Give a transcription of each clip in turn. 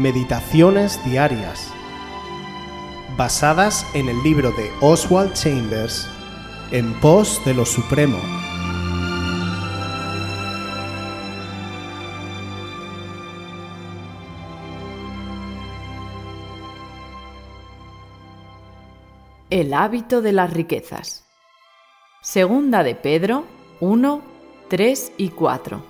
Meditaciones Diarias, basadas en el libro de Oswald Chambers, En pos de lo Supremo. El hábito de las riquezas. Segunda de Pedro 1, 3 y 4.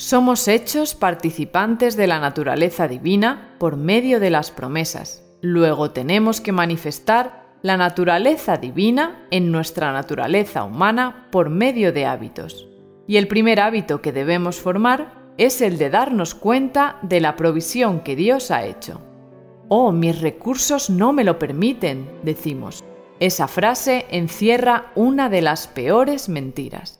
Somos hechos participantes de la naturaleza divina por medio de las promesas. Luego tenemos que manifestar la naturaleza divina en nuestra naturaleza humana por medio de hábitos. Y el primer hábito que debemos formar es el de darnos cuenta de la provisión que Dios ha hecho. Oh, mis recursos no me lo permiten, decimos. Esa frase encierra una de las peores mentiras.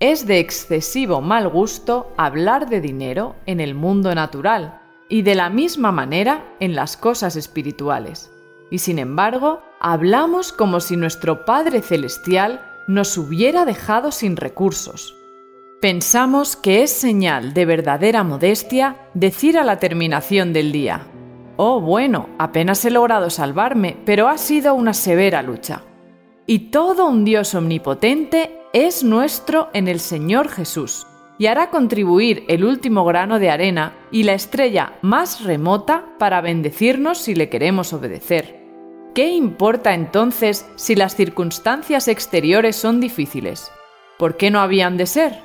Es de excesivo mal gusto hablar de dinero en el mundo natural y de la misma manera en las cosas espirituales. Y sin embargo, hablamos como si nuestro Padre Celestial nos hubiera dejado sin recursos. Pensamos que es señal de verdadera modestia decir a la terminación del día, Oh, bueno, apenas he logrado salvarme, pero ha sido una severa lucha. Y todo un Dios omnipotente es nuestro en el Señor Jesús y hará contribuir el último grano de arena y la estrella más remota para bendecirnos si le queremos obedecer. ¿Qué importa entonces si las circunstancias exteriores son difíciles? ¿Por qué no habían de ser?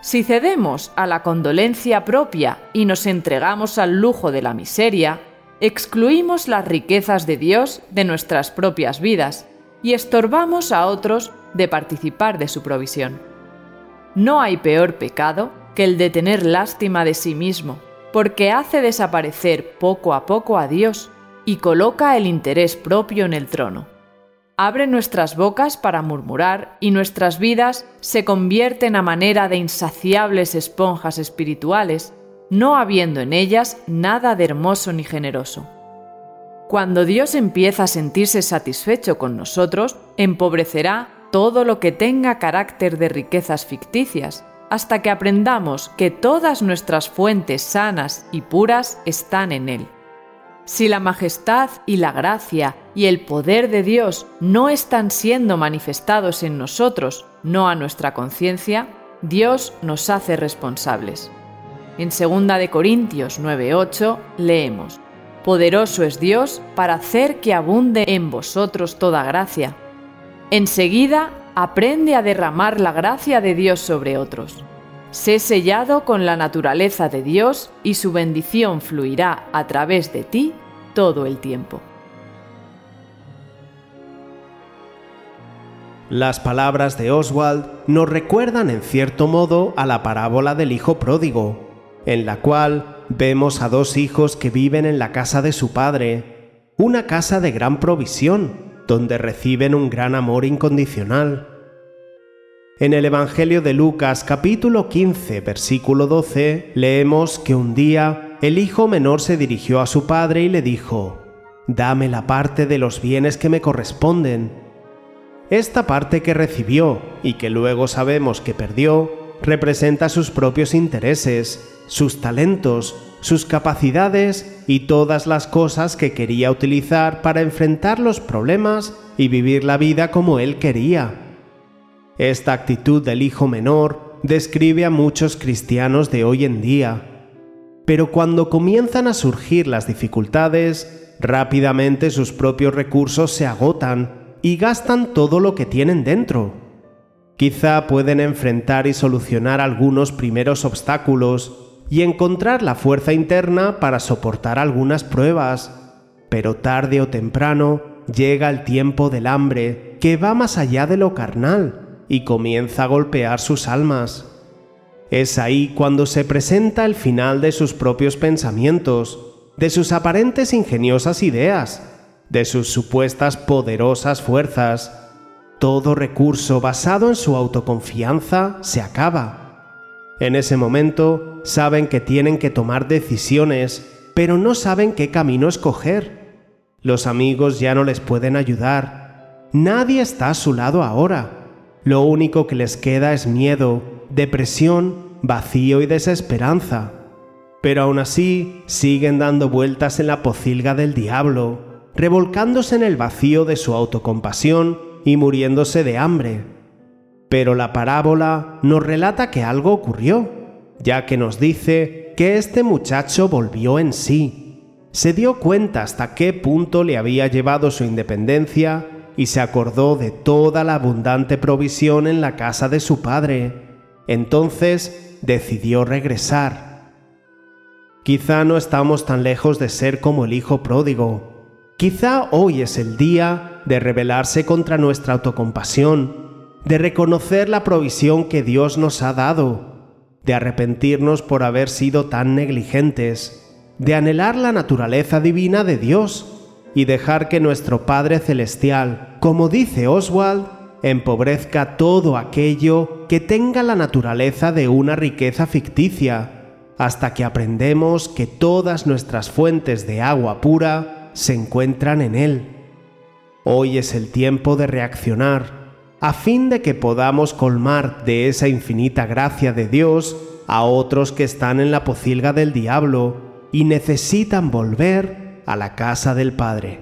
Si cedemos a la condolencia propia y nos entregamos al lujo de la miseria, excluimos las riquezas de Dios de nuestras propias vidas y estorbamos a otros de participar de su provisión. No hay peor pecado que el de tener lástima de sí mismo, porque hace desaparecer poco a poco a Dios y coloca el interés propio en el trono. Abre nuestras bocas para murmurar y nuestras vidas se convierten a manera de insaciables esponjas espirituales, no habiendo en ellas nada de hermoso ni generoso. Cuando Dios empieza a sentirse satisfecho con nosotros, empobrecerá todo lo que tenga carácter de riquezas ficticias, hasta que aprendamos que todas nuestras fuentes sanas y puras están en Él. Si la majestad y la gracia y el poder de Dios no están siendo manifestados en nosotros, no a nuestra conciencia, Dios nos hace responsables. En 2 de Corintios 9:8 leemos: Poderoso es Dios para hacer que abunde en vosotros toda gracia, Enseguida aprende a derramar la gracia de Dios sobre otros. Sé sellado con la naturaleza de Dios y su bendición fluirá a través de ti todo el tiempo. Las palabras de Oswald nos recuerdan en cierto modo a la parábola del Hijo Pródigo, en la cual vemos a dos hijos que viven en la casa de su padre, una casa de gran provisión, donde reciben un gran amor incondicional. En el Evangelio de Lucas capítulo 15 versículo 12 leemos que un día el hijo menor se dirigió a su padre y le dijo, Dame la parte de los bienes que me corresponden. Esta parte que recibió y que luego sabemos que perdió representa sus propios intereses, sus talentos, sus capacidades y todas las cosas que quería utilizar para enfrentar los problemas y vivir la vida como él quería. Esta actitud del hijo menor describe a muchos cristianos de hoy en día. Pero cuando comienzan a surgir las dificultades, rápidamente sus propios recursos se agotan y gastan todo lo que tienen dentro. Quizá pueden enfrentar y solucionar algunos primeros obstáculos y encontrar la fuerza interna para soportar algunas pruebas, pero tarde o temprano llega el tiempo del hambre que va más allá de lo carnal y comienza a golpear sus almas. Es ahí cuando se presenta el final de sus propios pensamientos, de sus aparentes ingeniosas ideas, de sus supuestas poderosas fuerzas. Todo recurso basado en su autoconfianza se acaba. En ese momento saben que tienen que tomar decisiones, pero no saben qué camino escoger. Los amigos ya no les pueden ayudar. Nadie está a su lado ahora. Lo único que les queda es miedo, depresión, vacío y desesperanza pero aún así siguen dando vueltas en la pocilga del diablo, revolcándose en el vacío de su autocompasión y muriéndose de hambre. Pero la parábola nos relata que algo ocurrió, ya que nos dice que este muchacho volvió en sí, se dio cuenta hasta qué punto le había llevado su independencia y se acordó de toda la abundante provisión en la casa de su padre. Entonces decidió regresar Quizá no estamos tan lejos de ser como el Hijo pródigo. Quizá hoy es el día de rebelarse contra nuestra autocompasión, de reconocer la provisión que Dios nos ha dado, de arrepentirnos por haber sido tan negligentes, de anhelar la naturaleza divina de Dios y dejar que nuestro Padre Celestial, como dice Oswald, empobrezca todo aquello que tenga la naturaleza de una riqueza ficticia hasta que aprendemos que todas nuestras fuentes de agua pura se encuentran en Él. Hoy es el tiempo de reaccionar, a fin de que podamos colmar de esa infinita gracia de Dios a otros que están en la pocilga del diablo y necesitan volver a la casa del Padre.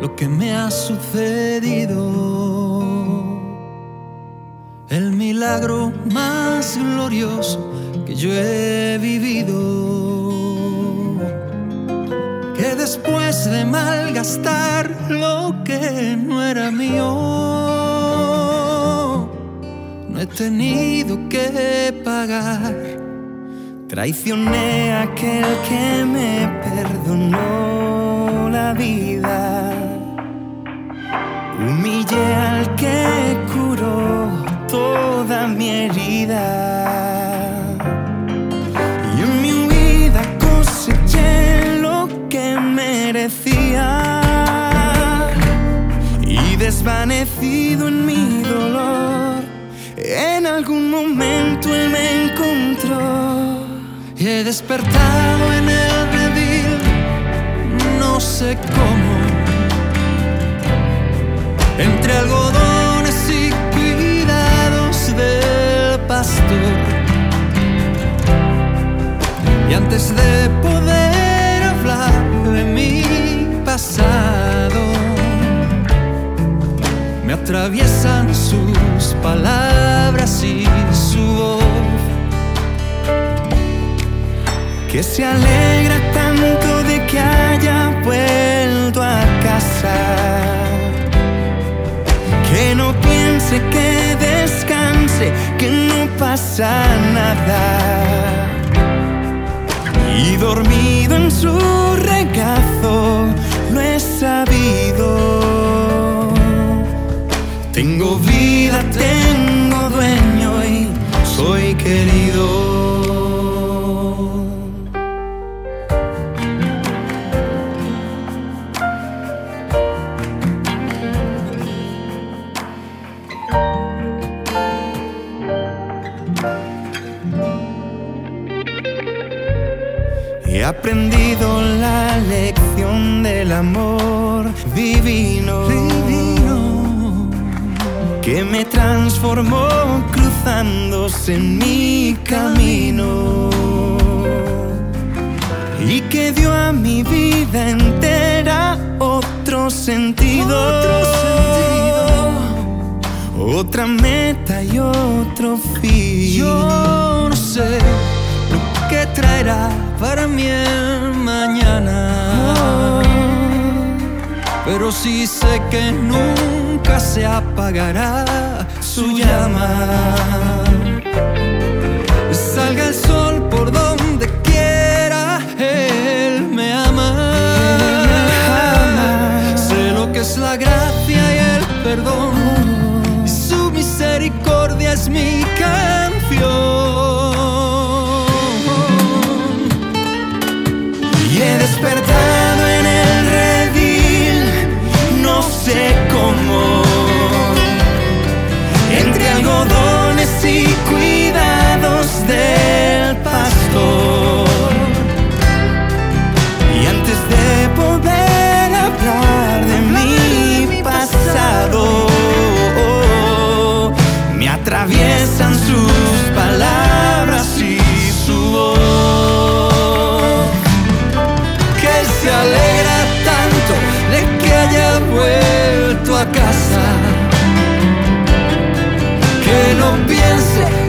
lo que me ha sucedido. El milagro más glorioso que yo he vivido. Que después de malgastar lo que no era mío, no he tenido que pagar. Traicioné a aquel que me perdonó la vida. Humillé al que curó toda mi herida. Y en mi vida coseché lo que merecía. Y desvanecido en mi dolor, en algún momento él me encontró. Y he despertado en el no sé cómo. Entre algodones y cuidados del pastor. Y antes de poder hablar de mi pasado, me atraviesan sus palabras y su voz. Que se alegra piense que descanse, que no pasa nada. Y dormido en su regazo, lo he sabido. Tengo vida, tengo dueño y soy querido. Aprendido la lección del amor divino, divino. Que me transformó cruzándose en mi camino. Y que dio a mi vida entera otro sentido, otro sentido, otra meta y otro fin. Yo para mí el mañana. Pero sí sé que nunca se apagará su llama. Salga el sol por donde quiera, Él me ama. Sé lo que es la gracia y el perdón. Su misericordia es mi no piense,